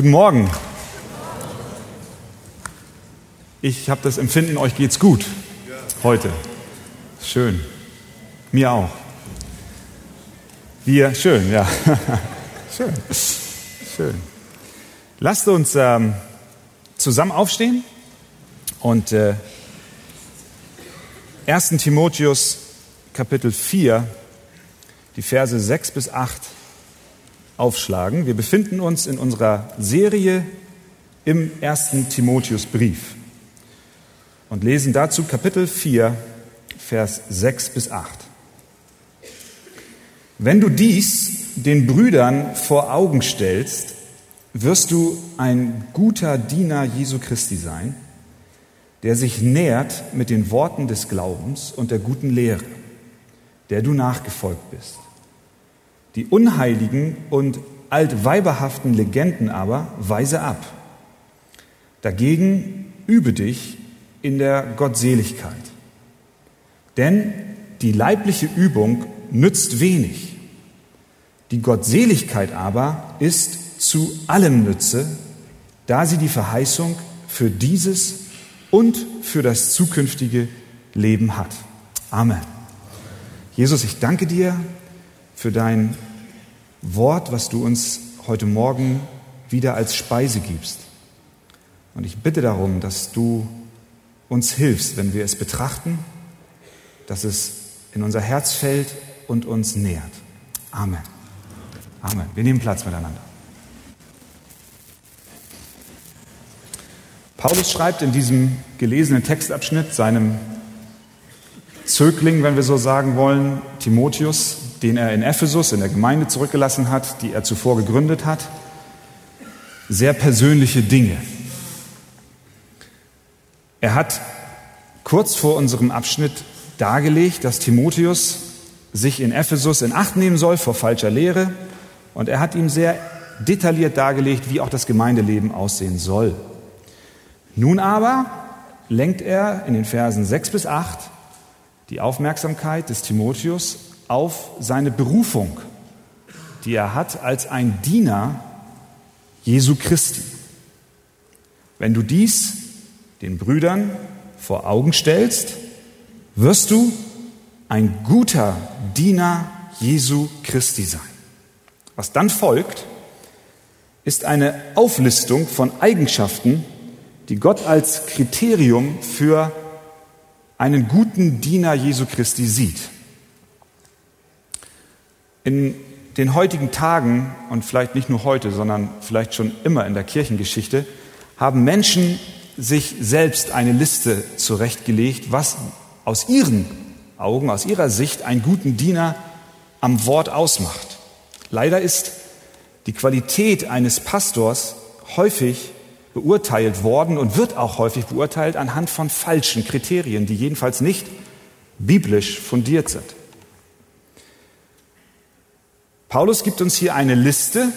Guten Morgen. Ich habe das Empfinden, euch geht's gut heute. Schön. Mir auch. Wir, schön, ja. schön. Schön. Lasst uns ähm, zusammen aufstehen und äh, 1. Timotheus Kapitel 4, die Verse 6 bis 8 aufschlagen. Wir befinden uns in unserer Serie im 1. Timotheusbrief und lesen dazu Kapitel 4, Vers 6 bis 8. Wenn du dies den Brüdern vor Augen stellst, wirst du ein guter Diener Jesu Christi sein, der sich nährt mit den Worten des Glaubens und der guten Lehre, der du nachgefolgt bist. Die unheiligen und altweiberhaften Legenden aber weise ab. Dagegen übe dich in der Gottseligkeit. Denn die leibliche Übung nützt wenig. Die Gottseligkeit aber ist zu allem Nütze, da sie die Verheißung für dieses und für das zukünftige Leben hat. Amen. Jesus, ich danke dir für dein Wort, was du uns heute Morgen wieder als Speise gibst. Und ich bitte darum, dass du uns hilfst, wenn wir es betrachten, dass es in unser Herz fällt und uns nährt. Amen. Amen. Wir nehmen Platz miteinander. Paulus schreibt in diesem gelesenen Textabschnitt seinem Zögling, wenn wir so sagen wollen, Timotheus, den er in Ephesus, in der Gemeinde zurückgelassen hat, die er zuvor gegründet hat, sehr persönliche Dinge. Er hat kurz vor unserem Abschnitt dargelegt, dass Timotheus sich in Ephesus in Acht nehmen soll vor falscher Lehre. Und er hat ihm sehr detailliert dargelegt, wie auch das Gemeindeleben aussehen soll. Nun aber lenkt er in den Versen 6 bis 8 die Aufmerksamkeit des Timotheus auf seine Berufung, die er hat als ein Diener Jesu Christi. Wenn du dies den Brüdern vor Augen stellst, wirst du ein guter Diener Jesu Christi sein. Was dann folgt, ist eine Auflistung von Eigenschaften, die Gott als Kriterium für einen guten Diener Jesu Christi sieht. In den heutigen Tagen und vielleicht nicht nur heute, sondern vielleicht schon immer in der Kirchengeschichte, haben Menschen sich selbst eine Liste zurechtgelegt, was aus ihren Augen, aus ihrer Sicht einen guten Diener am Wort ausmacht. Leider ist die Qualität eines Pastors häufig beurteilt worden und wird auch häufig beurteilt anhand von falschen Kriterien, die jedenfalls nicht biblisch fundiert sind. Paulus gibt uns hier eine Liste,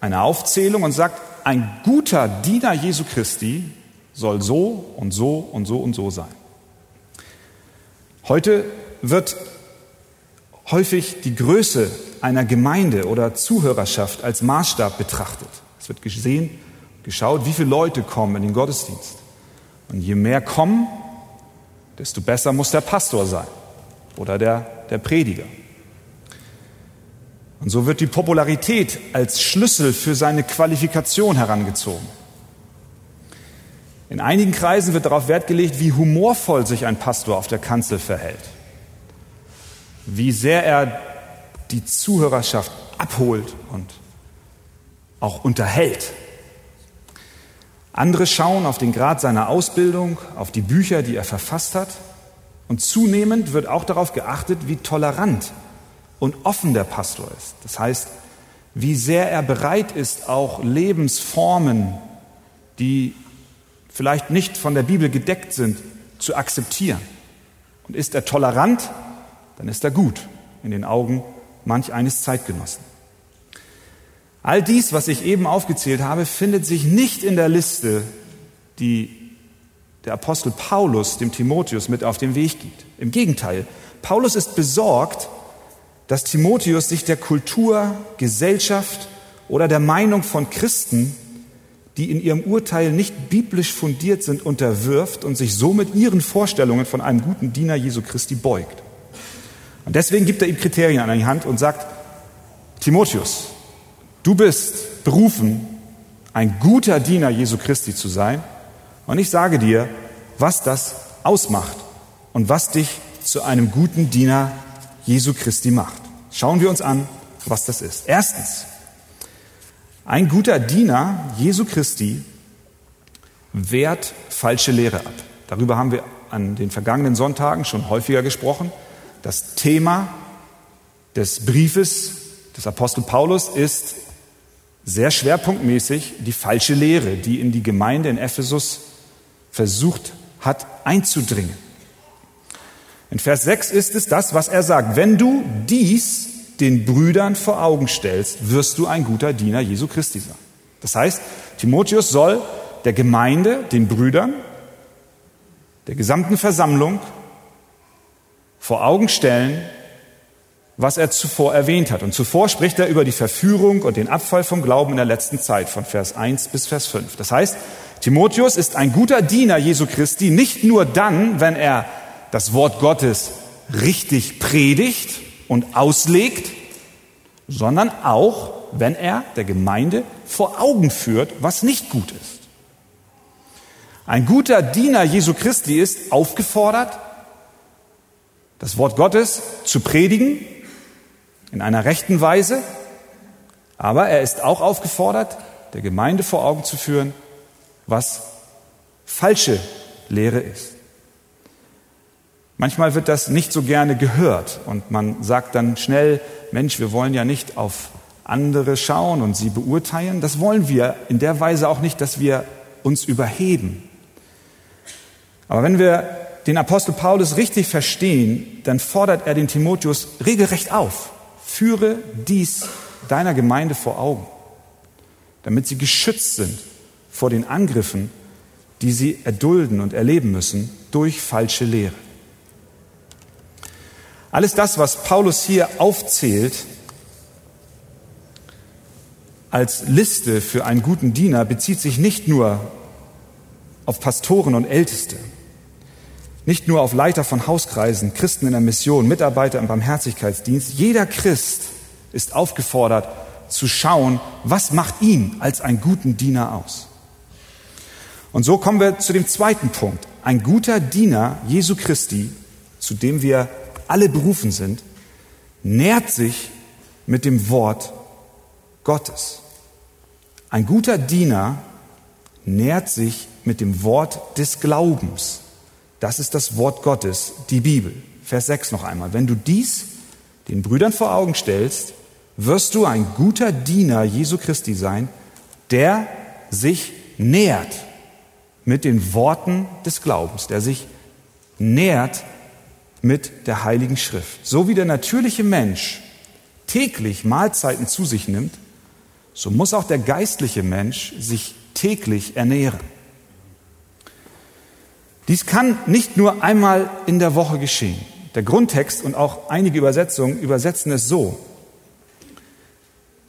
eine Aufzählung und sagt, ein guter Diener Jesu Christi soll so und so und so und so sein. Heute wird häufig die Größe einer Gemeinde oder Zuhörerschaft als Maßstab betrachtet. Es wird gesehen, geschaut, wie viele Leute kommen in den Gottesdienst. Und je mehr kommen, desto besser muss der Pastor sein oder der, der Prediger. Und so wird die Popularität als Schlüssel für seine Qualifikation herangezogen. In einigen Kreisen wird darauf Wert gelegt, wie humorvoll sich ein Pastor auf der Kanzel verhält, wie sehr er die Zuhörerschaft abholt und auch unterhält. Andere schauen auf den Grad seiner Ausbildung, auf die Bücher, die er verfasst hat. Und zunehmend wird auch darauf geachtet, wie tolerant und offen der Pastor ist. Das heißt, wie sehr er bereit ist, auch Lebensformen, die vielleicht nicht von der Bibel gedeckt sind, zu akzeptieren. Und ist er tolerant, dann ist er gut in den Augen manch eines Zeitgenossen. All dies, was ich eben aufgezählt habe, findet sich nicht in der Liste, die der Apostel Paulus dem Timotheus mit auf den Weg gibt. Im Gegenteil, Paulus ist besorgt, dass Timotheus sich der Kultur, Gesellschaft oder der Meinung von Christen die in ihrem Urteil nicht biblisch fundiert sind, unterwirft und sich somit ihren Vorstellungen von einem guten Diener Jesu Christi beugt. Und deswegen gibt er ihm Kriterien an die Hand und sagt, Timotheus, du bist berufen, ein guter Diener Jesu Christi zu sein. Und ich sage dir, was das ausmacht und was dich zu einem guten Diener Jesu Christi macht. Schauen wir uns an, was das ist. Erstens, ein guter Diener Jesu Christi wehrt falsche Lehre ab. Darüber haben wir an den vergangenen Sonntagen schon häufiger gesprochen. Das Thema des Briefes des Apostel Paulus ist sehr schwerpunktmäßig die falsche Lehre, die in die Gemeinde in Ephesus versucht hat einzudringen. In Vers 6 ist es das, was er sagt. Wenn du dies den Brüdern vor Augen stellst, wirst du ein guter Diener Jesu Christi sein. Das heißt, Timotheus soll der Gemeinde, den Brüdern, der gesamten Versammlung vor Augen stellen, was er zuvor erwähnt hat. Und zuvor spricht er über die Verführung und den Abfall vom Glauben in der letzten Zeit, von Vers 1 bis Vers 5. Das heißt, Timotheus ist ein guter Diener Jesu Christi, nicht nur dann, wenn er das Wort Gottes richtig predigt und auslegt, sondern auch, wenn er der Gemeinde vor Augen führt, was nicht gut ist. Ein guter Diener Jesu Christi ist aufgefordert, das Wort Gottes zu predigen in einer rechten Weise, aber er ist auch aufgefordert, der Gemeinde vor Augen zu führen, was falsche Lehre ist. Manchmal wird das nicht so gerne gehört und man sagt dann schnell, Mensch, wir wollen ja nicht auf andere schauen und sie beurteilen. Das wollen wir in der Weise auch nicht, dass wir uns überheben. Aber wenn wir den Apostel Paulus richtig verstehen, dann fordert er den Timotheus regelrecht auf. Führe dies deiner Gemeinde vor Augen, damit sie geschützt sind vor den Angriffen, die sie erdulden und erleben müssen durch falsche Lehre. Alles das, was Paulus hier aufzählt als Liste für einen guten Diener, bezieht sich nicht nur auf Pastoren und Älteste, nicht nur auf Leiter von Hauskreisen, Christen in der Mission, Mitarbeiter im Barmherzigkeitsdienst. Jeder Christ ist aufgefordert zu schauen, was macht ihn als einen guten Diener aus. Und so kommen wir zu dem zweiten Punkt. Ein guter Diener Jesu Christi, zu dem wir alle berufen sind, nährt sich mit dem Wort Gottes. Ein guter Diener nährt sich mit dem Wort des Glaubens. Das ist das Wort Gottes, die Bibel. Vers 6 noch einmal. Wenn du dies den Brüdern vor Augen stellst, wirst du ein guter Diener Jesu Christi sein, der sich nährt mit den Worten des Glaubens, der sich nährt mit der Heiligen Schrift. So wie der natürliche Mensch täglich Mahlzeiten zu sich nimmt, so muss auch der geistliche Mensch sich täglich ernähren. Dies kann nicht nur einmal in der Woche geschehen. Der Grundtext und auch einige Übersetzungen übersetzen es so.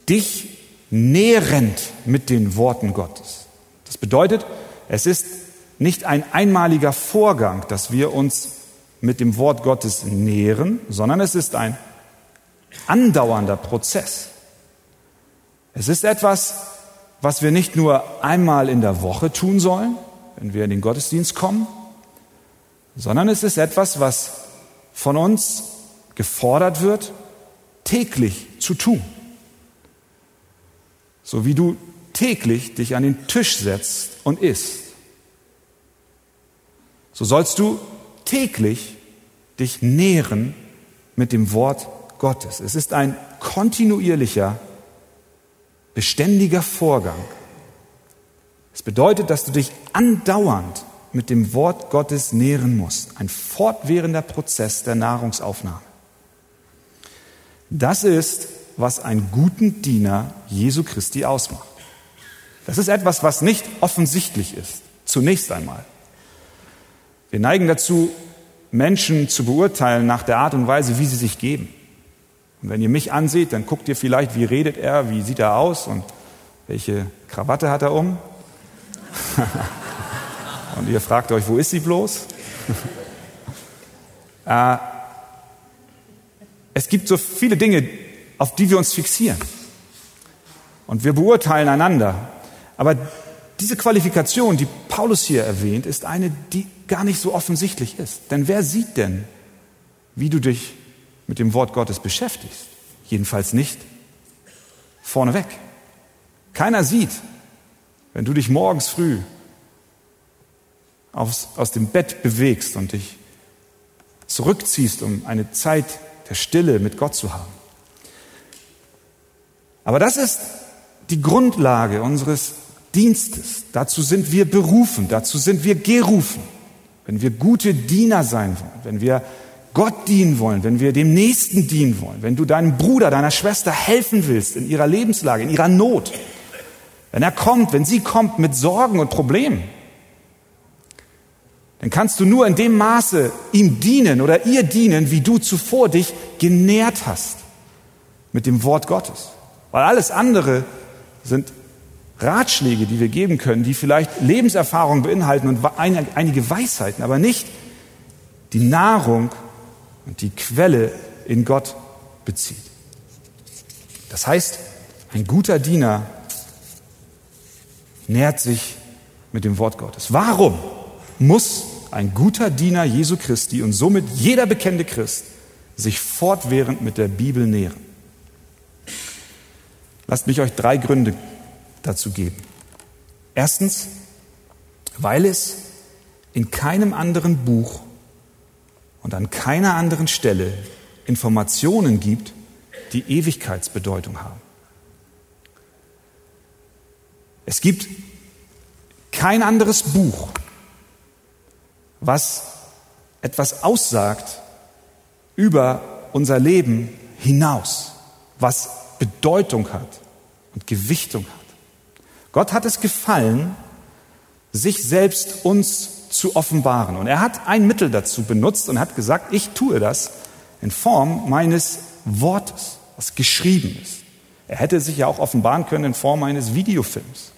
Dich nährend mit den Worten Gottes. Das bedeutet, es ist nicht ein einmaliger Vorgang, dass wir uns mit dem Wort Gottes nähren, sondern es ist ein andauernder Prozess. Es ist etwas, was wir nicht nur einmal in der Woche tun sollen, wenn wir in den Gottesdienst kommen, sondern es ist etwas, was von uns gefordert wird, täglich zu tun. So wie du täglich dich an den Tisch setzt und isst, so sollst du täglich dich nähren mit dem Wort Gottes. Es ist ein kontinuierlicher, beständiger Vorgang. Es bedeutet, dass du dich andauernd mit dem Wort Gottes nähren musst. Ein fortwährender Prozess der Nahrungsaufnahme. Das ist, was einen guten Diener Jesu Christi ausmacht. Das ist etwas, was nicht offensichtlich ist, zunächst einmal. Wir neigen dazu, Menschen zu beurteilen nach der Art und Weise, wie sie sich geben. Und wenn ihr mich anseht, dann guckt ihr vielleicht, wie redet er, wie sieht er aus und welche Krawatte hat er um. Und ihr fragt euch, wo ist sie bloß? äh, es gibt so viele Dinge, auf die wir uns fixieren. Und wir beurteilen einander. Aber diese Qualifikation, die Paulus hier erwähnt, ist eine, die gar nicht so offensichtlich ist. Denn wer sieht denn, wie du dich mit dem Wort Gottes beschäftigst? Jedenfalls nicht vorneweg. Keiner sieht, wenn du dich morgens früh aus, aus dem Bett bewegst und dich zurückziehst, um eine Zeit der Stille mit Gott zu haben. Aber das ist die Grundlage unseres Dienstes. Dazu sind wir berufen, dazu sind wir gerufen. Wenn wir gute Diener sein wollen, wenn wir Gott dienen wollen, wenn wir dem Nächsten dienen wollen, wenn du deinem Bruder, deiner Schwester helfen willst in ihrer Lebenslage, in ihrer Not, wenn er kommt, wenn sie kommt mit Sorgen und Problemen, dann kannst du nur in dem Maße ihm dienen oder ihr dienen, wie du zuvor dich genährt hast mit dem Wort Gottes. Weil alles andere sind Ratschläge, die wir geben können, die vielleicht Lebenserfahrung beinhalten und einige Weisheiten, aber nicht die Nahrung und die Quelle in Gott bezieht. Das heißt, ein guter Diener nährt sich mit dem Wort Gottes. Warum muss ein guter Diener Jesu Christi und somit jeder bekennende Christ sich fortwährend mit der Bibel nähren? Lasst mich euch drei Gründe dazu geben. Erstens, weil es in keinem anderen Buch und an keiner anderen Stelle Informationen gibt, die Ewigkeitsbedeutung haben. Es gibt kein anderes Buch, was etwas aussagt über unser Leben hinaus, was Bedeutung hat und Gewichtung hat. Gott hat es gefallen, sich selbst uns zu offenbaren. Und er hat ein Mittel dazu benutzt und hat gesagt, ich tue das in Form meines Wortes, was geschrieben ist. Er hätte sich ja auch offenbaren können in Form eines Videofilms.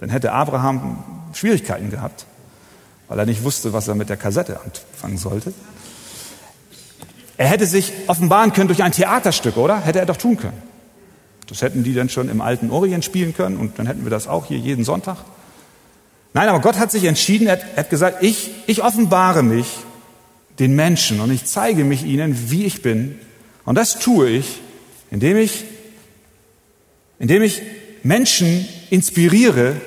Dann hätte Abraham Schwierigkeiten gehabt, weil er nicht wusste, was er mit der Kassette anfangen sollte. Er hätte sich offenbaren können durch ein Theaterstück, oder? Hätte er doch tun können. Das hätten die dann schon im alten Orient spielen können und dann hätten wir das auch hier jeden Sonntag. Nein, aber Gott hat sich entschieden, er hat gesagt, ich, ich offenbare mich den Menschen und ich zeige mich ihnen, wie ich bin. Und das tue ich, indem ich, indem ich Menschen inspiriere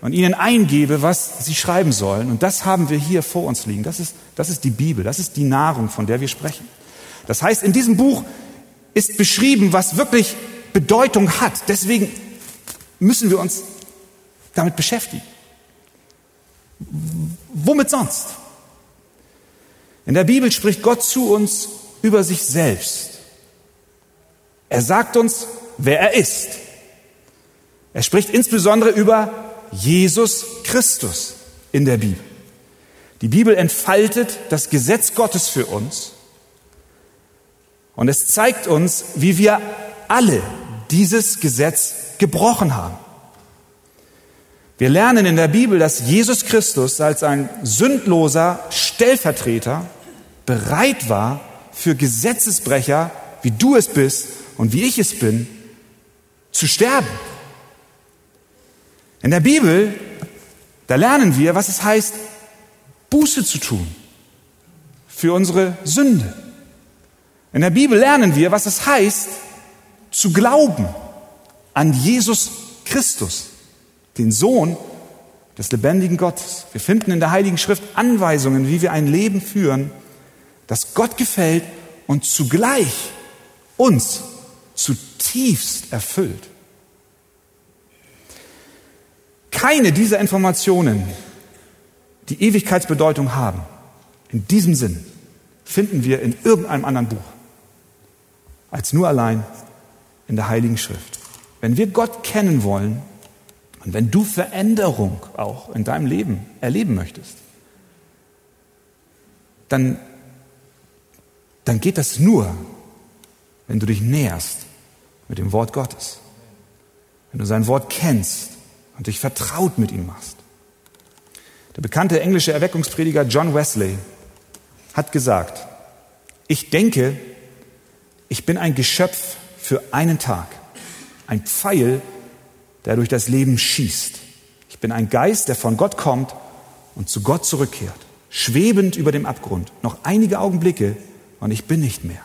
und ihnen eingebe, was sie schreiben sollen. Und das haben wir hier vor uns liegen. Das ist, das ist die Bibel, das ist die Nahrung, von der wir sprechen. Das heißt, in diesem Buch ist beschrieben, was wirklich Bedeutung hat. Deswegen müssen wir uns damit beschäftigen. Womit sonst? In der Bibel spricht Gott zu uns über sich selbst. Er sagt uns, wer er ist. Er spricht insbesondere über Jesus Christus in der Bibel. Die Bibel entfaltet das Gesetz Gottes für uns und es zeigt uns, wie wir alle dieses Gesetz gebrochen haben. Wir lernen in der Bibel, dass Jesus Christus als ein sündloser Stellvertreter bereit war, für Gesetzesbrecher, wie du es bist und wie ich es bin, zu sterben. In der Bibel, da lernen wir, was es heißt, Buße zu tun für unsere Sünde. In der Bibel lernen wir, was es heißt, zu glauben an Jesus Christus, den Sohn des lebendigen Gottes. Wir finden in der Heiligen Schrift Anweisungen, wie wir ein Leben führen, das Gott gefällt und zugleich uns zutiefst erfüllt. Keine dieser Informationen, die Ewigkeitsbedeutung haben, in diesem Sinn, finden wir in irgendeinem anderen Buch, als nur allein in der Heiligen Schrift. Wenn wir Gott kennen wollen und wenn du Veränderung auch in deinem Leben erleben möchtest, dann, dann geht das nur, wenn du dich näherst mit dem Wort Gottes. Wenn du sein Wort kennst und dich vertraut mit ihm machst. Der bekannte englische Erweckungsprediger John Wesley hat gesagt, ich denke, ich bin ein Geschöpf für einen Tag, ein Pfeil, der durch das Leben schießt. Ich bin ein Geist, der von Gott kommt und zu Gott zurückkehrt, schwebend über dem Abgrund. Noch einige Augenblicke und ich bin nicht mehr.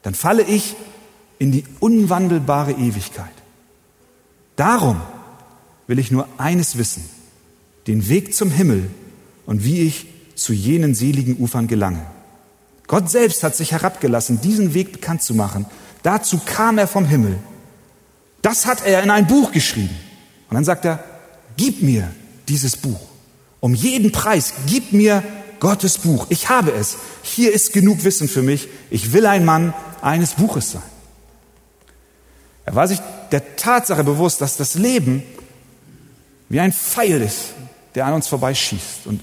Dann falle ich in die unwandelbare Ewigkeit. Darum will ich nur eines wissen, den Weg zum Himmel und wie ich zu jenen seligen Ufern gelange. Gott selbst hat sich herabgelassen, diesen Weg bekannt zu machen. Dazu kam er vom Himmel. Das hat er in ein Buch geschrieben. Und dann sagt er, gib mir dieses Buch. Um jeden Preis, gib mir Gottes Buch. Ich habe es. Hier ist genug Wissen für mich. Ich will ein Mann eines Buches sein. Er war sich der Tatsache bewusst, dass das Leben wie ein Pfeil ist, der an uns vorbeischießt. Und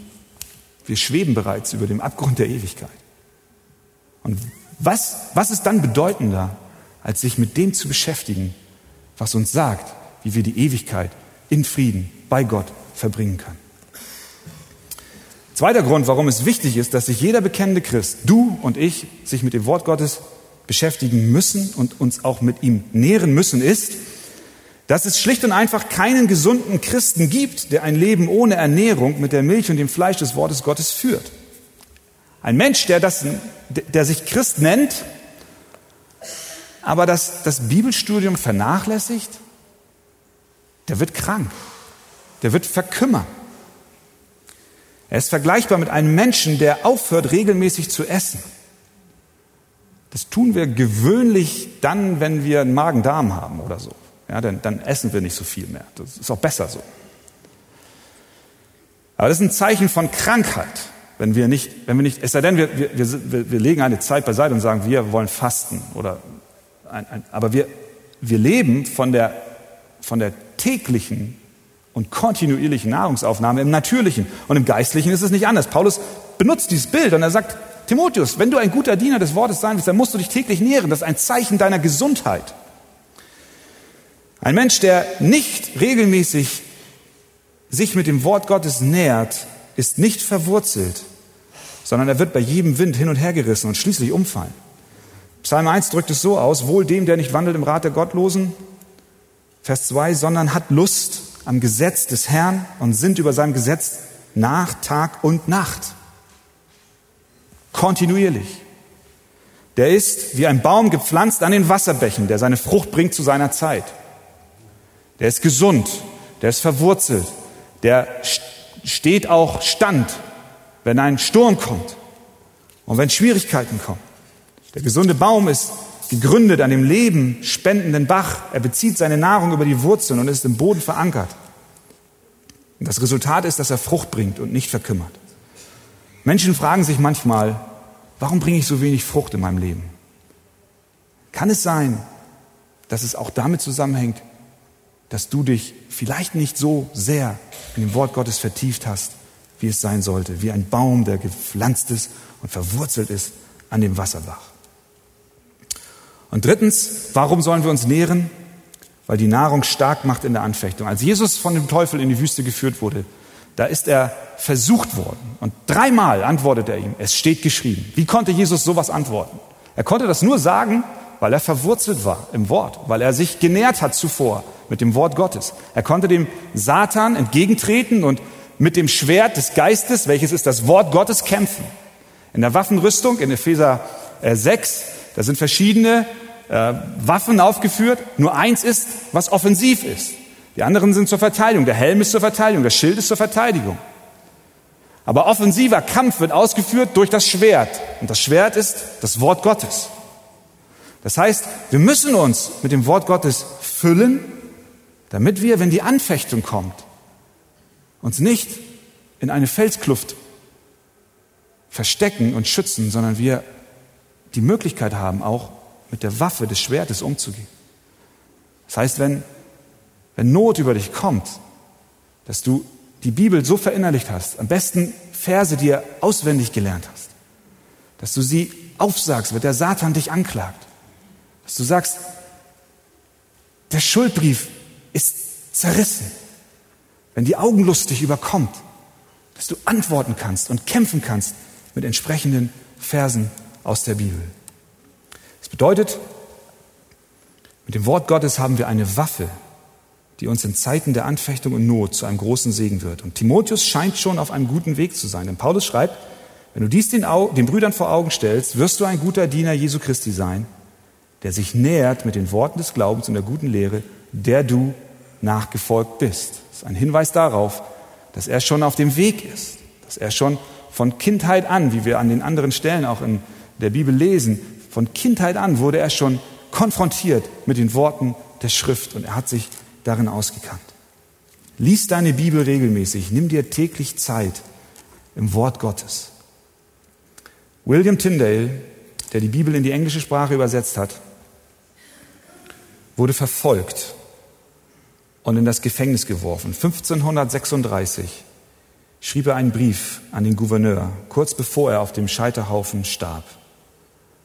wir schweben bereits über dem Abgrund der Ewigkeit. Und was, was ist dann bedeutender, als sich mit dem zu beschäftigen, was uns sagt, wie wir die Ewigkeit in Frieden bei Gott verbringen können? Zweiter Grund, warum es wichtig ist, dass sich jeder bekennende Christ, du und ich, sich mit dem Wort Gottes beschäftigen müssen und uns auch mit ihm nähren müssen, ist, dass es schlicht und einfach keinen gesunden Christen gibt, der ein Leben ohne Ernährung mit der Milch und dem Fleisch des Wortes Gottes führt. Ein Mensch, der, das, der sich Christ nennt, aber das, das Bibelstudium vernachlässigt, der wird krank, der wird verkümmern. Er ist vergleichbar mit einem Menschen, der aufhört, regelmäßig zu essen. Das tun wir gewöhnlich dann, wenn wir einen Magen-Darm haben oder so. Ja, dann, dann essen wir nicht so viel mehr. Das ist auch besser so. Aber das ist ein Zeichen von Krankheit, wenn wir nicht, wenn wir nicht, es sei denn, wir, wir, wir, wir legen eine Zeit beiseite und sagen, wir wollen fasten oder ein, ein, aber wir, wir leben von der, von der täglichen und kontinuierlichen Nahrungsaufnahme im Natürlichen. Und im Geistlichen ist es nicht anders. Paulus benutzt dieses Bild und er sagt, Timotheus, wenn du ein guter Diener des Wortes sein willst, dann musst du dich täglich nähren. Das ist ein Zeichen deiner Gesundheit. Ein Mensch, der nicht regelmäßig sich mit dem Wort Gottes nähert, ist nicht verwurzelt, sondern er wird bei jedem Wind hin und her gerissen und schließlich umfallen. Psalm 1 drückt es so aus, wohl dem, der nicht wandelt im Rat der Gottlosen, Vers 2, sondern hat Lust am Gesetz des Herrn und sind über seinem Gesetz nach Tag und Nacht. Kontinuierlich. Der ist wie ein Baum gepflanzt an den Wasserbächen, der seine Frucht bringt zu seiner Zeit. Der ist gesund, der ist verwurzelt, der steht auch stand, wenn ein Sturm kommt und wenn Schwierigkeiten kommen. Der gesunde Baum ist gegründet an dem Leben spendenden Bach. Er bezieht seine Nahrung über die Wurzeln und ist im Boden verankert. Und das Resultat ist, dass er Frucht bringt und nicht verkümmert. Menschen fragen sich manchmal, warum bringe ich so wenig Frucht in meinem Leben? Kann es sein, dass es auch damit zusammenhängt, dass du dich vielleicht nicht so sehr in dem Wort Gottes vertieft hast, wie es sein sollte, wie ein Baum, der gepflanzt ist und verwurzelt ist an dem Wasserbach. Und drittens, warum sollen wir uns nähren? Weil die Nahrung stark macht in der Anfechtung. Als Jesus von dem Teufel in die Wüste geführt wurde, da ist er versucht worden. Und dreimal antwortet er ihm, es steht geschrieben. Wie konnte Jesus sowas antworten? Er konnte das nur sagen, weil er verwurzelt war im Wort, weil er sich genährt hat zuvor mit dem Wort Gottes. Er konnte dem Satan entgegentreten und mit dem Schwert des Geistes, welches ist das Wort Gottes, kämpfen. In der Waffenrüstung in Epheser 6 da sind verschiedene äh, Waffen aufgeführt. Nur eins ist, was offensiv ist. Die anderen sind zur Verteidigung. Der Helm ist zur Verteidigung, das Schild ist zur Verteidigung. Aber offensiver Kampf wird ausgeführt durch das Schwert. Und das Schwert ist das Wort Gottes. Das heißt, wir müssen uns mit dem Wort Gottes füllen, damit wir, wenn die Anfechtung kommt, uns nicht in eine Felskluft verstecken und schützen, sondern wir die Möglichkeit haben, auch mit der Waffe des Schwertes umzugehen. Das heißt, wenn, wenn Not über dich kommt, dass du die Bibel so verinnerlicht hast, am besten Verse dir auswendig gelernt hast, dass du sie aufsagst, wenn der Satan dich anklagt, dass du sagst, der Schuldbrief ist zerrissen, wenn die Augenlust dich überkommt, dass du antworten kannst und kämpfen kannst mit entsprechenden Versen aus der Bibel. Das bedeutet, mit dem Wort Gottes haben wir eine Waffe, die uns in Zeiten der Anfechtung und Not zu einem großen Segen wird. Und Timotheus scheint schon auf einem guten Weg zu sein. Denn Paulus schreibt, wenn du dies den, Au den Brüdern vor Augen stellst, wirst du ein guter Diener Jesu Christi sein, der sich nähert mit den Worten des Glaubens und der guten Lehre, der du nachgefolgt bist. Das ist ein Hinweis darauf, dass er schon auf dem Weg ist, dass er schon von Kindheit an, wie wir an den anderen Stellen auch in der Bibel lesen, von Kindheit an wurde er schon konfrontiert mit den Worten der Schrift und er hat sich darin ausgekannt. Lies deine Bibel regelmäßig, nimm dir täglich Zeit im Wort Gottes. William Tyndale, der die Bibel in die englische Sprache übersetzt hat, wurde verfolgt und in das Gefängnis geworfen. 1536 schrieb er einen Brief an den Gouverneur, kurz bevor er auf dem Scheiterhaufen starb.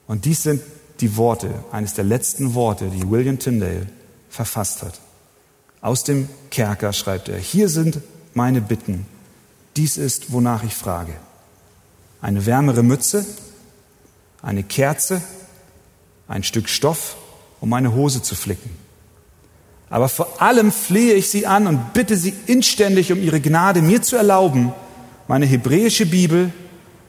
Und dies sind die Worte, eines der letzten Worte, die William Tyndale verfasst hat. Aus dem Kerker schreibt er, hier sind meine Bitten, dies ist, wonach ich frage. Eine wärmere Mütze, eine Kerze, ein Stück Stoff, um meine Hose zu flicken. Aber vor allem flehe ich sie an und bitte sie inständig um ihre Gnade, mir zu erlauben, meine hebräische Bibel,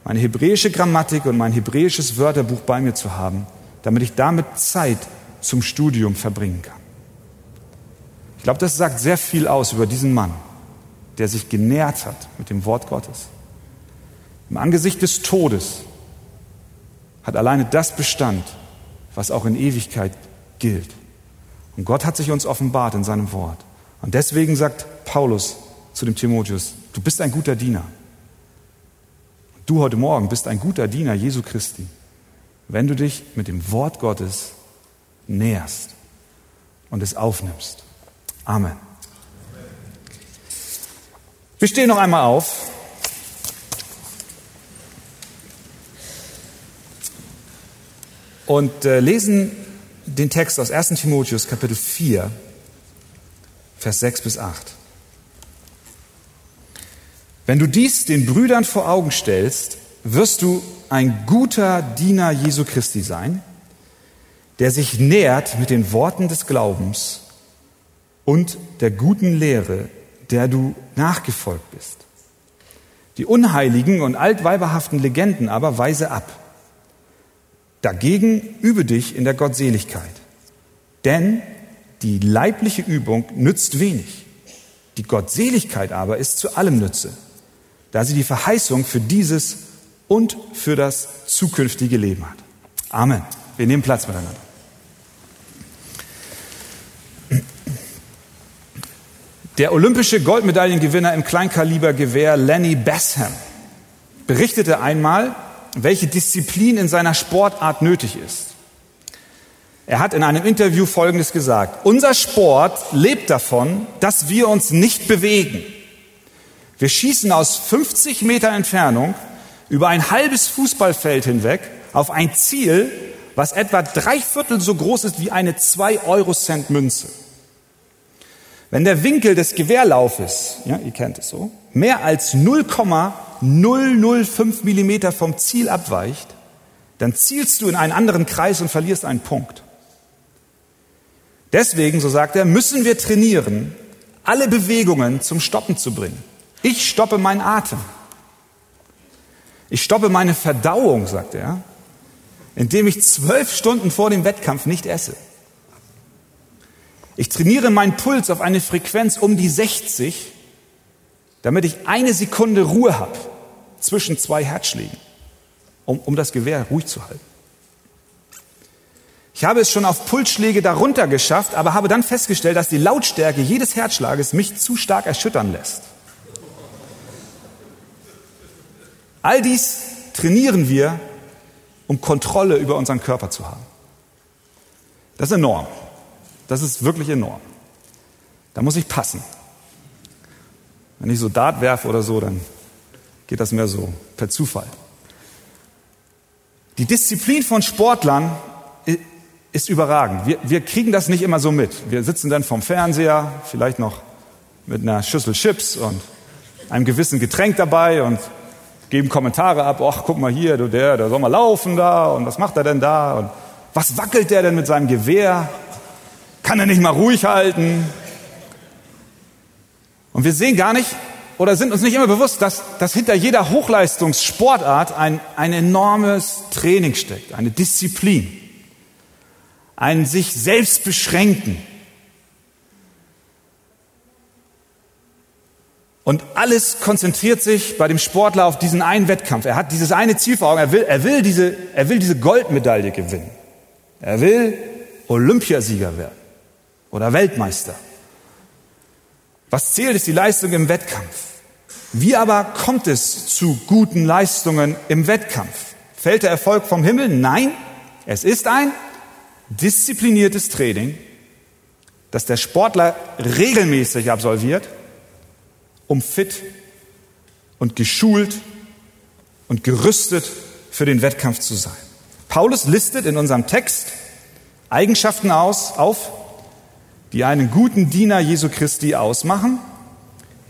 meine hebräische Grammatik und mein hebräisches Wörterbuch bei mir zu haben, damit ich damit Zeit zum Studium verbringen kann glaube, das sagt sehr viel aus über diesen Mann, der sich genährt hat mit dem Wort Gottes. Im Angesicht des Todes hat alleine das Bestand, was auch in Ewigkeit gilt. Und Gott hat sich uns offenbart in seinem Wort. Und deswegen sagt Paulus zu dem Timotheus, du bist ein guter Diener. Du heute Morgen bist ein guter Diener Jesu Christi, wenn du dich mit dem Wort Gottes näherst und es aufnimmst. Amen. Wir stehen noch einmal auf. Und äh, lesen den Text aus 1 Timotheus Kapitel 4, Vers 6 bis 8. Wenn du dies den Brüdern vor Augen stellst, wirst du ein guter Diener Jesu Christi sein, der sich nährt mit den Worten des Glaubens und der guten Lehre, der du nachgefolgt bist. Die unheiligen und altweiberhaften Legenden aber weise ab. Dagegen übe dich in der Gottseligkeit. Denn die leibliche Übung nützt wenig. Die Gottseligkeit aber ist zu allem Nütze, da sie die Verheißung für dieses und für das zukünftige Leben hat. Amen. Wir nehmen Platz miteinander. Der olympische Goldmedaillengewinner im Kleinkalibergewehr Lenny Basham berichtete einmal, welche Disziplin in seiner Sportart nötig ist. Er hat in einem Interview Folgendes gesagt. Unser Sport lebt davon, dass wir uns nicht bewegen. Wir schießen aus 50 Meter Entfernung über ein halbes Fußballfeld hinweg auf ein Ziel, was etwa drei Viertel so groß ist wie eine 2-Euro-Cent Münze. Wenn der Winkel des Gewehrlaufes, ja, ihr kennt es so, mehr als 0,005 Millimeter vom Ziel abweicht, dann zielst du in einen anderen Kreis und verlierst einen Punkt. Deswegen, so sagt er, müssen wir trainieren, alle Bewegungen zum Stoppen zu bringen. Ich stoppe meinen Atem. Ich stoppe meine Verdauung, sagt er, indem ich zwölf Stunden vor dem Wettkampf nicht esse. Ich trainiere meinen Puls auf eine Frequenz um die 60, damit ich eine Sekunde Ruhe habe zwischen zwei Herzschlägen, um, um das Gewehr ruhig zu halten. Ich habe es schon auf Pulsschläge darunter geschafft, aber habe dann festgestellt, dass die Lautstärke jedes Herzschlages mich zu stark erschüttern lässt. All dies trainieren wir, um Kontrolle über unseren Körper zu haben. Das ist enorm. Das ist wirklich enorm. Da muss ich passen. Wenn ich so Dart werfe oder so, dann geht das mehr so per Zufall. Die Disziplin von Sportlern ist überragend. Wir, wir kriegen das nicht immer so mit. Wir sitzen dann vorm Fernseher, vielleicht noch mit einer Schüssel Chips und einem gewissen Getränk dabei und geben Kommentare ab. Ach, guck mal hier, du, der, der soll mal laufen da und was macht er denn da und was wackelt der denn mit seinem Gewehr? Kann er nicht mal ruhig halten? Und wir sehen gar nicht oder sind uns nicht immer bewusst, dass, dass hinter jeder Hochleistungssportart ein, ein enormes Training steckt, eine Disziplin, ein sich selbst beschränken. Und alles konzentriert sich bei dem Sportler auf diesen einen Wettkampf. Er hat dieses eine Ziel vor Augen. Er will, er will, diese, er will diese Goldmedaille gewinnen. Er will Olympiasieger werden oder Weltmeister. Was zählt, ist die Leistung im Wettkampf. Wie aber kommt es zu guten Leistungen im Wettkampf? Fällt der Erfolg vom Himmel? Nein, es ist ein diszipliniertes Training, das der Sportler regelmäßig absolviert, um fit und geschult und gerüstet für den Wettkampf zu sein. Paulus listet in unserem Text Eigenschaften aus, auf, die einen guten Diener Jesu Christi ausmachen.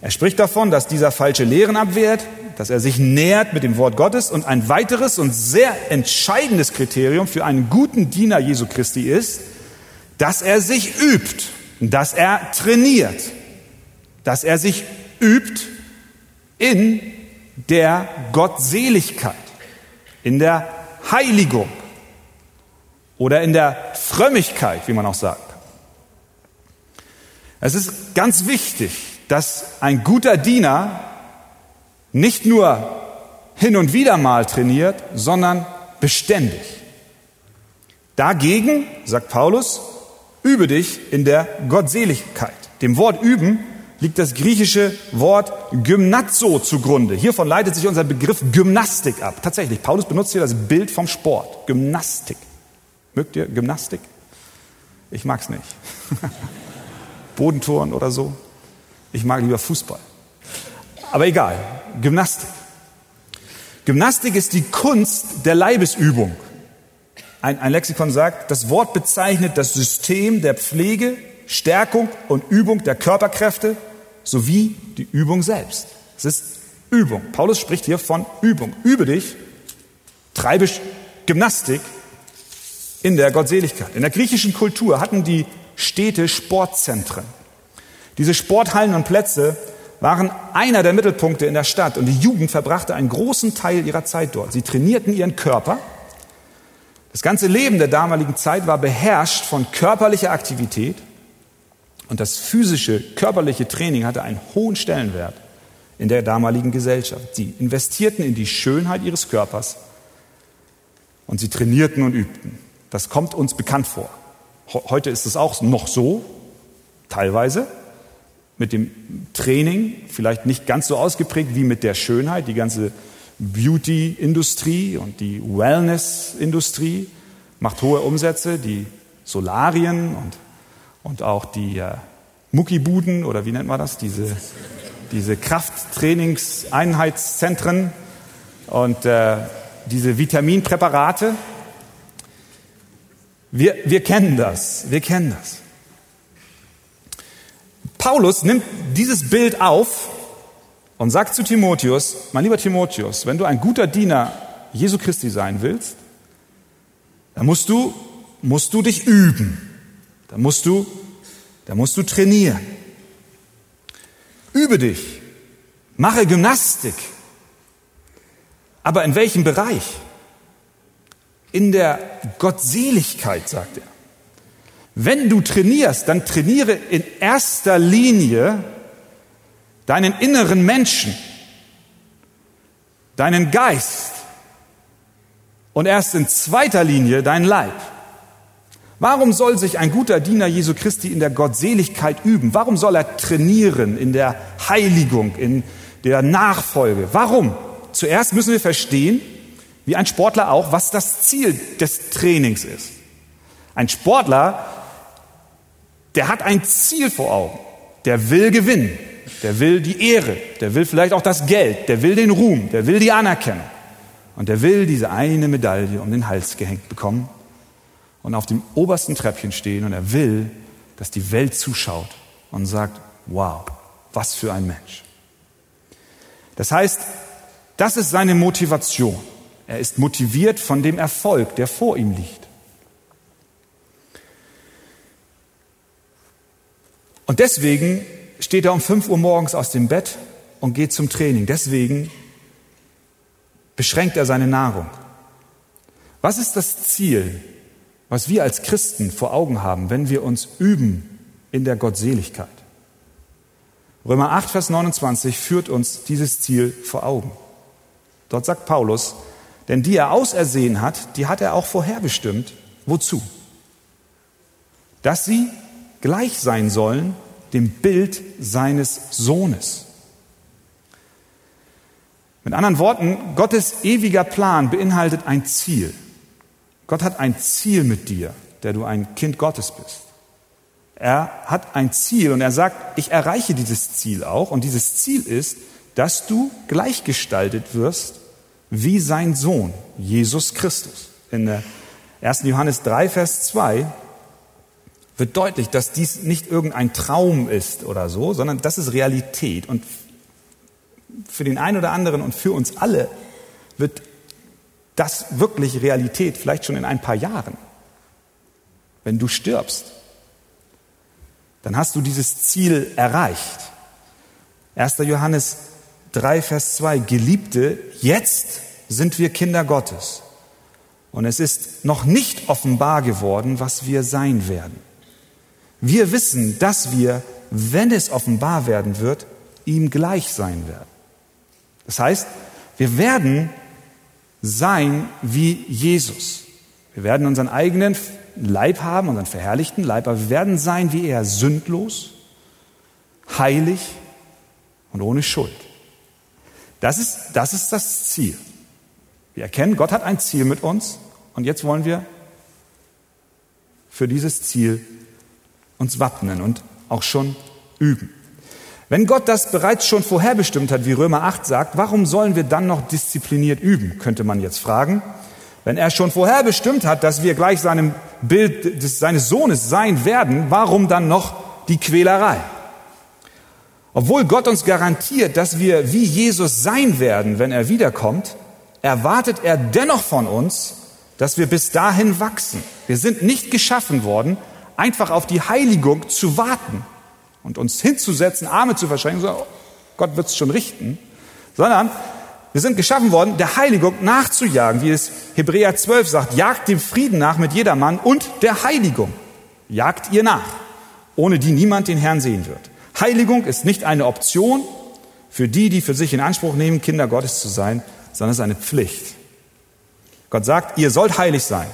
Er spricht davon, dass dieser falsche Lehren abwehrt, dass er sich nähert mit dem Wort Gottes und ein weiteres und sehr entscheidendes Kriterium für einen guten Diener Jesu Christi ist, dass er sich übt, dass er trainiert, dass er sich übt in der Gottseligkeit, in der Heiligung oder in der Frömmigkeit, wie man auch sagt. Es ist ganz wichtig, dass ein guter Diener nicht nur hin und wieder mal trainiert, sondern beständig. Dagegen, sagt Paulus, übe dich in der Gottseligkeit. Dem Wort üben liegt das griechische Wort Gymnazo zugrunde. Hiervon leitet sich unser Begriff Gymnastik ab. Tatsächlich, Paulus benutzt hier das Bild vom Sport. Gymnastik. Mögt ihr Gymnastik? Ich mag's nicht. Bodentouren oder so. Ich mag lieber Fußball. Aber egal, Gymnastik. Gymnastik ist die Kunst der Leibesübung. Ein, ein Lexikon sagt, das Wort bezeichnet das System der Pflege, Stärkung und Übung der Körperkräfte sowie die Übung selbst. Es ist Übung. Paulus spricht hier von Übung. Übe dich, treibe Gymnastik in der Gottseligkeit. In der griechischen Kultur hatten die Städte Sportzentren. Diese Sporthallen und Plätze waren einer der Mittelpunkte in der Stadt und die Jugend verbrachte einen großen Teil ihrer Zeit dort. Sie trainierten ihren Körper. Das ganze Leben der damaligen Zeit war beherrscht von körperlicher Aktivität und das physische, körperliche Training hatte einen hohen Stellenwert in der damaligen Gesellschaft. Sie investierten in die Schönheit ihres Körpers und sie trainierten und übten. Das kommt uns bekannt vor. Heute ist es auch noch so, teilweise, mit dem Training, vielleicht nicht ganz so ausgeprägt wie mit der Schönheit, die ganze Beauty-Industrie und die Wellness-Industrie macht hohe Umsätze, die Solarien und, und auch die äh, Muckibuden oder wie nennt man das, diese, diese Krafttrainingseinheitszentren und äh, diese Vitaminpräparate. Wir, wir kennen das, wir kennen das. Paulus nimmt dieses Bild auf und sagt zu Timotheus, mein lieber Timotheus, wenn du ein guter Diener Jesu Christi sein willst, dann musst du, musst du dich üben. Da musst du, da musst du trainieren. Übe dich. Mache Gymnastik. Aber in welchem Bereich? In der Gottseligkeit, sagt er. Wenn du trainierst, dann trainiere in erster Linie deinen inneren Menschen, deinen Geist und erst in zweiter Linie dein Leib. Warum soll sich ein guter Diener Jesu Christi in der Gottseligkeit üben? Warum soll er trainieren in der Heiligung, in der Nachfolge? Warum? Zuerst müssen wir verstehen, wie ein Sportler auch, was das Ziel des Trainings ist. Ein Sportler der hat ein Ziel vor Augen. Der will gewinnen. Der will die Ehre. Der will vielleicht auch das Geld. Der will den Ruhm. Der will die Anerkennung. Und der will diese eine Medaille um den Hals gehängt bekommen und auf dem obersten Treppchen stehen. Und er will, dass die Welt zuschaut und sagt, wow, was für ein Mensch. Das heißt, das ist seine Motivation. Er ist motiviert von dem Erfolg, der vor ihm liegt. Und deswegen steht er um 5 Uhr morgens aus dem Bett und geht zum Training. Deswegen beschränkt er seine Nahrung. Was ist das Ziel, was wir als Christen vor Augen haben, wenn wir uns üben in der Gottseligkeit? Römer 8, Vers 29 führt uns dieses Ziel vor Augen. Dort sagt Paulus, denn die er ausersehen hat, die hat er auch vorherbestimmt. Wozu? Dass sie gleich sein sollen dem Bild seines Sohnes. Mit anderen Worten, Gottes ewiger Plan beinhaltet ein Ziel. Gott hat ein Ziel mit dir, der du ein Kind Gottes bist. Er hat ein Ziel und er sagt, ich erreiche dieses Ziel auch. Und dieses Ziel ist, dass du gleichgestaltet wirst wie sein Sohn, Jesus Christus. In 1. Johannes 3, Vers 2 wird deutlich, dass dies nicht irgendein Traum ist oder so, sondern das ist Realität. Und für den einen oder anderen und für uns alle wird das wirklich Realität, vielleicht schon in ein paar Jahren. Wenn du stirbst, dann hast du dieses Ziel erreicht. 1. Johannes 3, Vers 2, Geliebte, jetzt sind wir Kinder Gottes. Und es ist noch nicht offenbar geworden, was wir sein werden. Wir wissen, dass wir, wenn es offenbar werden wird, ihm gleich sein werden. Das heißt, wir werden sein wie Jesus. Wir werden unseren eigenen Leib haben, unseren verherrlichten Leib, aber wir werden sein wie er, sündlos, heilig und ohne Schuld. Das ist, das ist das Ziel. Wir erkennen, Gott hat ein Ziel mit uns und jetzt wollen wir für dieses Ziel uns wappnen und auch schon üben. Wenn Gott das bereits schon vorherbestimmt hat, wie Römer 8 sagt, warum sollen wir dann noch diszipliniert üben, könnte man jetzt fragen. Wenn er schon vorherbestimmt hat, dass wir gleich seinem Bild des, seines Sohnes sein werden, warum dann noch die Quälerei? Obwohl Gott uns garantiert, dass wir wie Jesus sein werden, wenn er wiederkommt, erwartet er dennoch von uns, dass wir bis dahin wachsen. Wir sind nicht geschaffen worden, einfach auf die Heiligung zu warten und uns hinzusetzen, Arme zu verschränken, so, Gott wird es schon richten, sondern wir sind geschaffen worden, der Heiligung nachzujagen, wie es Hebräer 12 sagt, jagt dem Frieden nach mit jedermann und der Heiligung. Jagt ihr nach, ohne die niemand den Herrn sehen wird. Heiligung ist nicht eine Option für die, die für sich in Anspruch nehmen, Kinder Gottes zu sein, sondern es ist eine Pflicht. Gott sagt, ihr sollt heilig sein,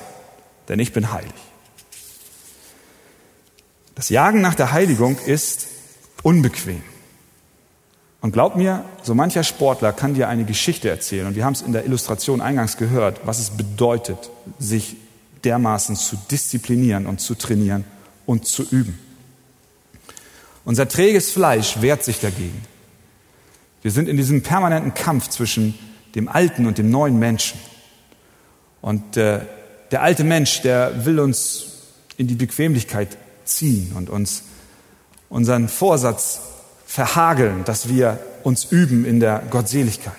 denn ich bin heilig. Das Jagen nach der Heiligung ist unbequem. Und glaub mir, so mancher Sportler kann dir eine Geschichte erzählen, und wir haben es in der Illustration eingangs gehört, was es bedeutet, sich dermaßen zu disziplinieren und zu trainieren und zu üben. Unser träges Fleisch wehrt sich dagegen. Wir sind in diesem permanenten Kampf zwischen dem alten und dem neuen Menschen. Und äh, der alte Mensch, der will uns in die Bequemlichkeit ziehen und uns unseren Vorsatz verhageln, dass wir uns üben in der Gottseligkeit.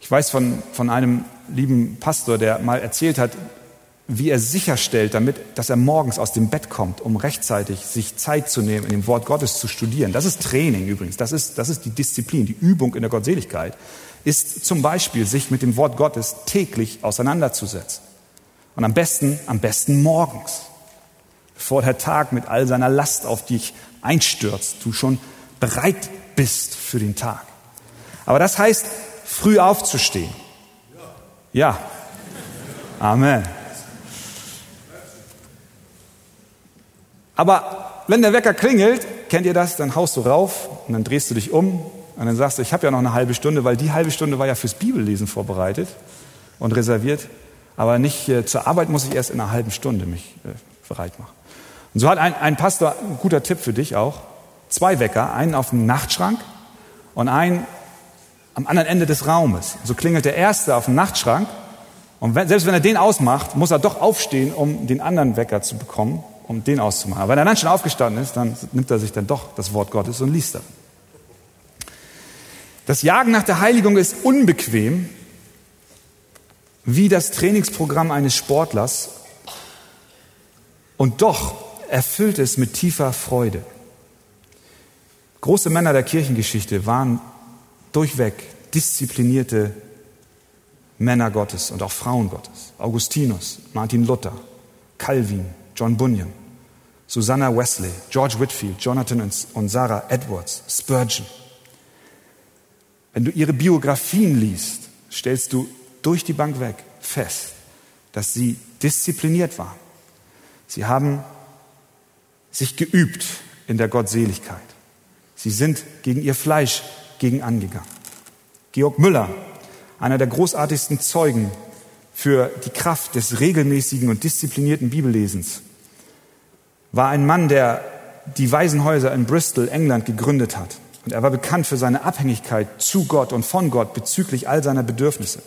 Ich weiß von, von einem lieben Pastor, der mal erzählt hat, wie er sicherstellt, damit, dass er morgens aus dem Bett kommt, um rechtzeitig sich Zeit zu nehmen, in dem Wort Gottes zu studieren. Das ist Training übrigens. Das ist, das ist die Disziplin, die Übung in der Gottseligkeit, ist zum Beispiel, sich mit dem Wort Gottes täglich auseinanderzusetzen. Und am besten, am besten morgens bevor der Tag mit all seiner Last auf dich einstürzt, du schon bereit bist für den Tag. Aber das heißt, früh aufzustehen. Ja. Amen. Aber wenn der Wecker klingelt, kennt ihr das, dann haust du rauf und dann drehst du dich um und dann sagst du, ich habe ja noch eine halbe Stunde, weil die halbe Stunde war ja fürs Bibellesen vorbereitet und reserviert. Aber nicht äh, zur Arbeit muss ich erst in einer halben Stunde mich äh, bereit machen. Und so hat ein, ein Pastor, ein guter Tipp für dich auch, zwei Wecker, einen auf dem Nachtschrank und einen am anderen Ende des Raumes. So klingelt der erste auf dem Nachtschrank und wenn, selbst wenn er den ausmacht, muss er doch aufstehen, um den anderen Wecker zu bekommen, um den auszumachen. Aber wenn er dann schon aufgestanden ist, dann nimmt er sich dann doch das Wort Gottes und liest er. Das Jagen nach der Heiligung ist unbequem, wie das Trainingsprogramm eines Sportlers, und doch erfüllt es mit tiefer Freude. Große Männer der Kirchengeschichte waren durchweg disziplinierte Männer Gottes und auch Frauen Gottes. Augustinus, Martin Luther, Calvin, John Bunyan, Susanna Wesley, George Whitfield, Jonathan und Sarah Edwards, Spurgeon. Wenn du ihre Biografien liest, stellst du durch die Bank weg fest, dass sie diszipliniert waren. Sie haben sich geübt in der Gottseligkeit. Sie sind gegen ihr Fleisch gegen angegangen. Georg Müller, einer der großartigsten Zeugen für die Kraft des regelmäßigen und disziplinierten Bibellesens, war ein Mann, der die Waisenhäuser in Bristol, England gegründet hat. Und er war bekannt für seine Abhängigkeit zu Gott und von Gott bezüglich all seiner Bedürfnisse.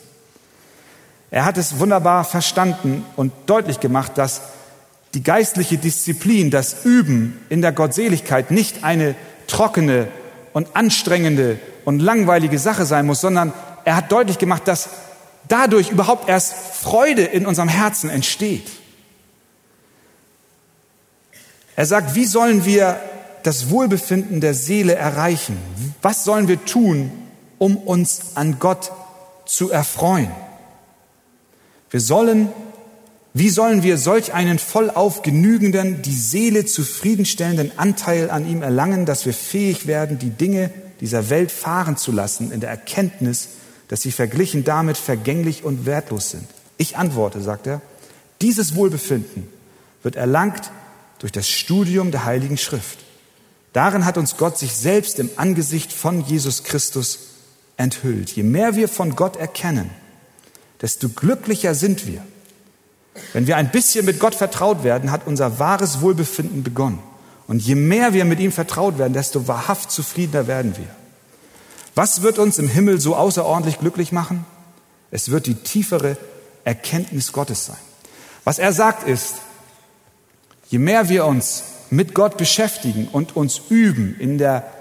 Er hat es wunderbar verstanden und deutlich gemacht, dass die geistliche Disziplin, das Üben in der Gottseligkeit nicht eine trockene und anstrengende und langweilige Sache sein muss, sondern er hat deutlich gemacht, dass dadurch überhaupt erst Freude in unserem Herzen entsteht. Er sagt, wie sollen wir das Wohlbefinden der Seele erreichen? Was sollen wir tun, um uns an Gott zu erfreuen? Wir sollen, wie sollen wir solch einen vollauf genügenden, die Seele zufriedenstellenden Anteil an ihm erlangen, dass wir fähig werden, die Dinge dieser Welt fahren zu lassen in der Erkenntnis, dass sie verglichen damit vergänglich und wertlos sind? Ich antworte, sagt er, dieses Wohlbefinden wird erlangt durch das Studium der Heiligen Schrift. Darin hat uns Gott sich selbst im Angesicht von Jesus Christus enthüllt. Je mehr wir von Gott erkennen, desto glücklicher sind wir. Wenn wir ein bisschen mit Gott vertraut werden, hat unser wahres Wohlbefinden begonnen. Und je mehr wir mit ihm vertraut werden, desto wahrhaft zufriedener werden wir. Was wird uns im Himmel so außerordentlich glücklich machen? Es wird die tiefere Erkenntnis Gottes sein. Was er sagt ist, je mehr wir uns mit Gott beschäftigen und uns üben in, der,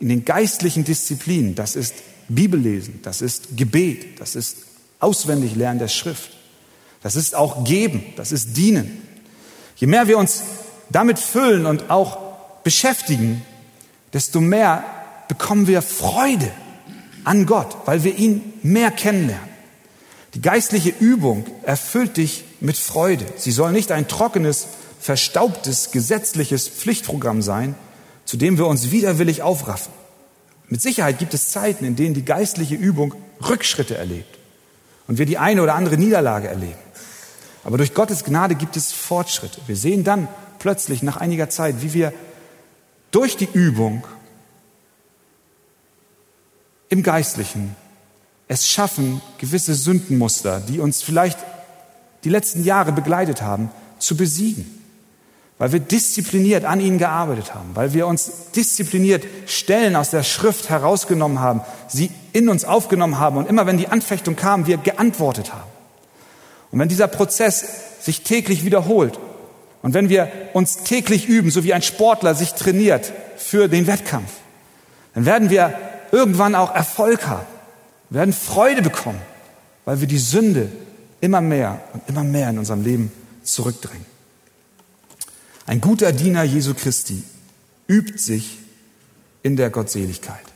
in den geistlichen Disziplinen, das ist Bibellesen, das ist Gebet, das ist auswendig lernen der Schrift. Das ist auch geben, das ist dienen. Je mehr wir uns damit füllen und auch beschäftigen, desto mehr bekommen wir Freude an Gott, weil wir ihn mehr kennenlernen. Die geistliche Übung erfüllt dich mit Freude. Sie soll nicht ein trockenes, verstaubtes, gesetzliches Pflichtprogramm sein, zu dem wir uns widerwillig aufraffen. Mit Sicherheit gibt es Zeiten, in denen die geistliche Übung Rückschritte erlebt und wir die eine oder andere Niederlage erleben. Aber durch Gottes Gnade gibt es Fortschritte. Wir sehen dann plötzlich nach einiger Zeit, wie wir durch die Übung im Geistlichen es schaffen, gewisse Sündenmuster, die uns vielleicht die letzten Jahre begleitet haben, zu besiegen weil wir diszipliniert an ihnen gearbeitet haben, weil wir uns diszipliniert Stellen aus der Schrift herausgenommen haben, sie in uns aufgenommen haben und immer wenn die Anfechtung kam, wir geantwortet haben. Und wenn dieser Prozess sich täglich wiederholt und wenn wir uns täglich üben, so wie ein Sportler sich trainiert für den Wettkampf, dann werden wir irgendwann auch Erfolg haben, werden Freude bekommen, weil wir die Sünde immer mehr und immer mehr in unserem Leben zurückdrängen. Ein guter Diener Jesu Christi übt sich in der Gottseligkeit.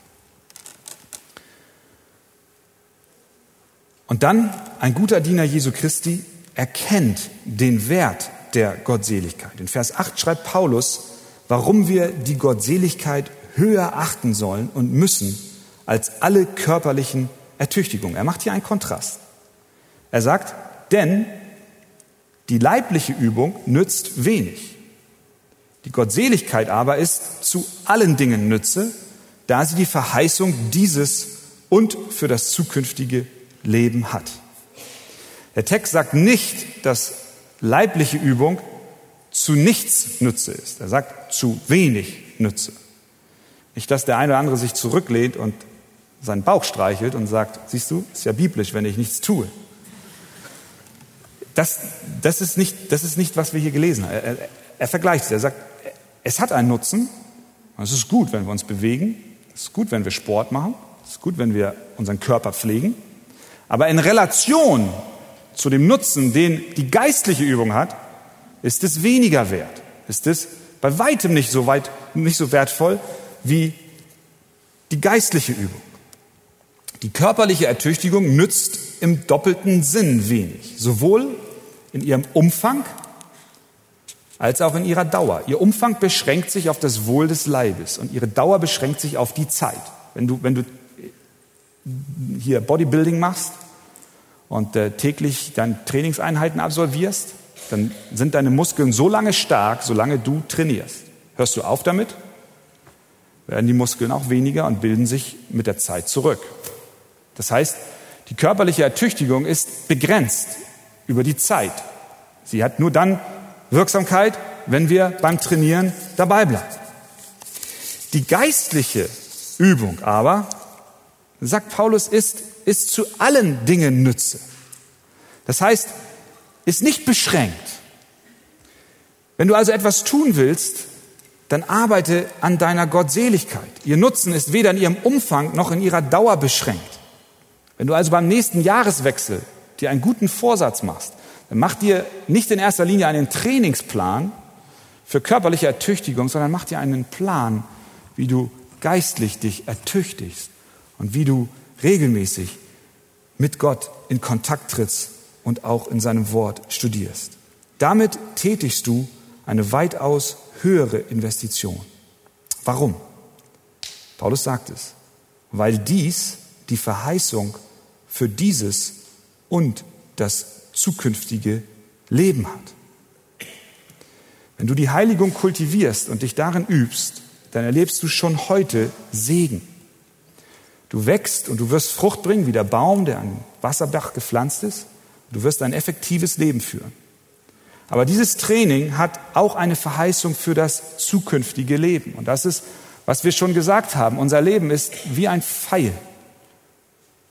Und dann, ein guter Diener Jesu Christi erkennt den Wert der Gottseligkeit. In Vers 8 schreibt Paulus, warum wir die Gottseligkeit höher achten sollen und müssen als alle körperlichen Ertüchtigungen. Er macht hier einen Kontrast. Er sagt, denn die leibliche Übung nützt wenig. Die Gottseligkeit aber ist zu allen Dingen Nütze, da sie die Verheißung dieses und für das zukünftige Leben hat. Der Text sagt nicht, dass leibliche Übung zu nichts Nütze ist. Er sagt zu wenig Nütze. Nicht, dass der eine oder andere sich zurücklehnt und seinen Bauch streichelt und sagt, siehst du, ist ja biblisch, wenn ich nichts tue. Das, das, ist, nicht, das ist nicht, was wir hier gelesen haben. Er, er, er vergleicht es. Er sagt, es hat einen Nutzen. Es ist gut, wenn wir uns bewegen. Es ist gut, wenn wir Sport machen. Es ist gut, wenn wir unseren Körper pflegen. Aber in Relation zu dem Nutzen, den die geistliche Übung hat, ist es weniger wert. Ist es bei weitem nicht so weit, nicht so wertvoll wie die geistliche Übung. Die körperliche Ertüchtigung nützt im doppelten Sinn wenig, sowohl in ihrem Umfang als auch in ihrer Dauer. Ihr Umfang beschränkt sich auf das Wohl des Leibes und ihre Dauer beschränkt sich auf die Zeit. Wenn du, wenn du hier Bodybuilding machst und äh, täglich deine Trainingseinheiten absolvierst, dann sind deine Muskeln so lange stark, solange du trainierst. Hörst du auf damit, werden die Muskeln auch weniger und bilden sich mit der Zeit zurück. Das heißt, die körperliche Ertüchtigung ist begrenzt über die Zeit. Sie hat nur dann Wirksamkeit, wenn wir beim Trainieren dabei bleiben. Die geistliche Übung aber, sagt Paulus, ist, ist zu allen Dingen Nütze. Das heißt, ist nicht beschränkt. Wenn du also etwas tun willst, dann arbeite an deiner Gottseligkeit. Ihr Nutzen ist weder in ihrem Umfang noch in ihrer Dauer beschränkt. Wenn du also beim nächsten Jahreswechsel dir einen guten Vorsatz machst, dann mach dir nicht in erster Linie einen Trainingsplan für körperliche Ertüchtigung, sondern mach dir einen Plan, wie du geistlich dich ertüchtigst und wie du regelmäßig mit Gott in Kontakt trittst und auch in seinem Wort studierst. Damit tätigst du eine weitaus höhere Investition. Warum? Paulus sagt es, weil dies die Verheißung für dieses und das zukünftige Leben hat. Wenn du die Heiligung kultivierst und dich darin übst, dann erlebst du schon heute Segen. Du wächst und du wirst Frucht bringen wie der Baum, der an Wasserbach gepflanzt ist. Du wirst ein effektives Leben führen. Aber dieses Training hat auch eine Verheißung für das zukünftige Leben. Und das ist, was wir schon gesagt haben. Unser Leben ist wie ein Pfeil,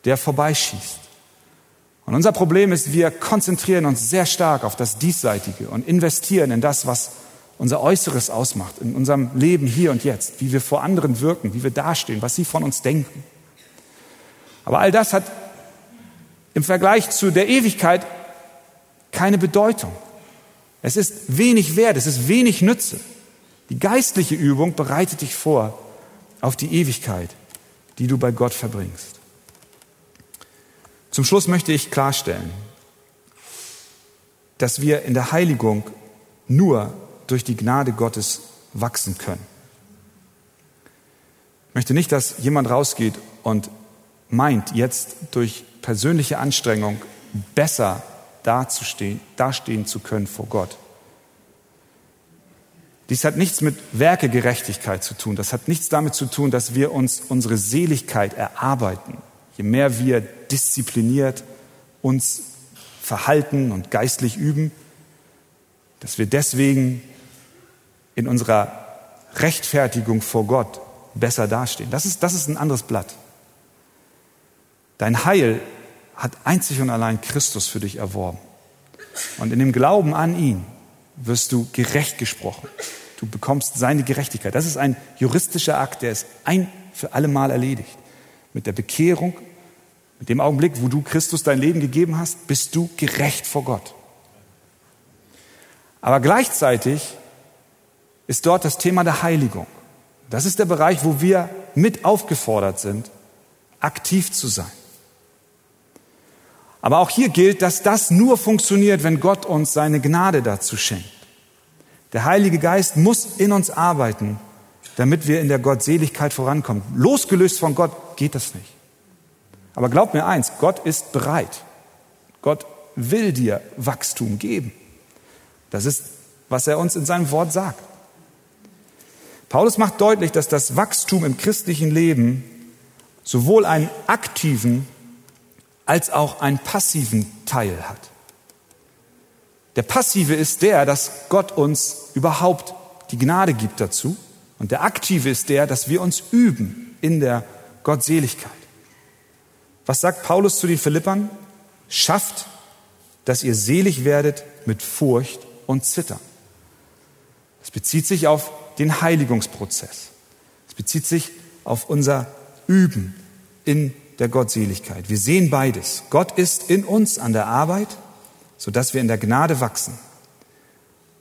der vorbeischießt. Und unser Problem ist, wir konzentrieren uns sehr stark auf das Diesseitige und investieren in das, was unser Äußeres ausmacht, in unserem Leben hier und jetzt, wie wir vor anderen wirken, wie wir dastehen, was sie von uns denken. Aber all das hat im Vergleich zu der Ewigkeit keine Bedeutung. Es ist wenig wert, es ist wenig Nütze. Die geistliche Übung bereitet dich vor auf die Ewigkeit, die du bei Gott verbringst. Zum Schluss möchte ich klarstellen, dass wir in der Heiligung nur durch die Gnade Gottes wachsen können. Ich möchte nicht, dass jemand rausgeht und meint, jetzt durch persönliche Anstrengung besser dazustehen, dastehen zu können vor Gott. Dies hat nichts mit Werkegerechtigkeit zu tun. Das hat nichts damit zu tun, dass wir uns unsere Seligkeit erarbeiten. Je mehr wir diszipliniert uns verhalten und geistlich üben, dass wir deswegen in unserer Rechtfertigung vor Gott besser dastehen. Das ist, das ist ein anderes Blatt. Dein Heil hat einzig und allein Christus für dich erworben. Und in dem Glauben an ihn wirst du gerecht gesprochen. Du bekommst seine Gerechtigkeit. Das ist ein juristischer Akt, der ist ein für alle Mal erledigt. Mit der Bekehrung, mit dem Augenblick, wo du Christus dein Leben gegeben hast, bist du gerecht vor Gott. Aber gleichzeitig ist dort das Thema der Heiligung. Das ist der Bereich, wo wir mit aufgefordert sind, aktiv zu sein. Aber auch hier gilt, dass das nur funktioniert, wenn Gott uns seine Gnade dazu schenkt. Der Heilige Geist muss in uns arbeiten, damit wir in der Gottseligkeit vorankommen. Losgelöst von Gott geht das nicht. Aber glaub mir eins, Gott ist bereit. Gott will dir Wachstum geben. Das ist, was er uns in seinem Wort sagt. Paulus macht deutlich, dass das Wachstum im christlichen Leben sowohl einen aktiven als auch einen passiven Teil hat. Der passive ist der, dass Gott uns überhaupt die Gnade gibt dazu. Und der aktive ist der, dass wir uns üben in der Gottseligkeit. Was sagt Paulus zu den Philippern? Schafft, dass ihr selig werdet mit Furcht und Zittern. Es bezieht sich auf den Heiligungsprozess. Es bezieht sich auf unser Üben in der Gottseligkeit. Wir sehen beides. Gott ist in uns an der Arbeit, sodass wir in der Gnade wachsen.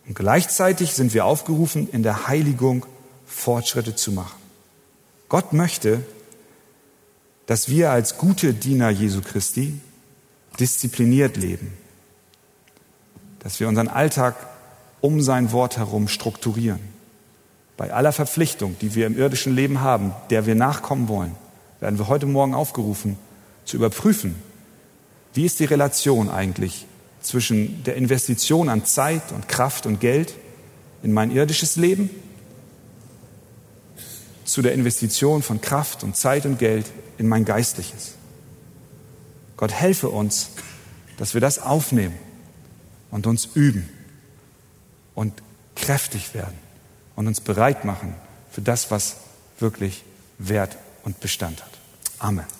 Und gleichzeitig sind wir aufgerufen, in der Heiligung Fortschritte zu machen. Gott möchte, dass wir als gute Diener Jesu Christi diszipliniert leben, dass wir unseren Alltag um sein Wort herum strukturieren. Bei aller Verpflichtung, die wir im irdischen Leben haben, der wir nachkommen wollen, werden wir heute Morgen aufgerufen, zu überprüfen, wie ist die Relation eigentlich zwischen der Investition an Zeit und Kraft und Geld in mein irdisches Leben zu der Investition von Kraft und Zeit und Geld in mein geistliches. Gott helfe uns, dass wir das aufnehmen und uns üben und kräftig werden und uns bereit machen für das, was wirklich Wert und Bestand hat. Amen.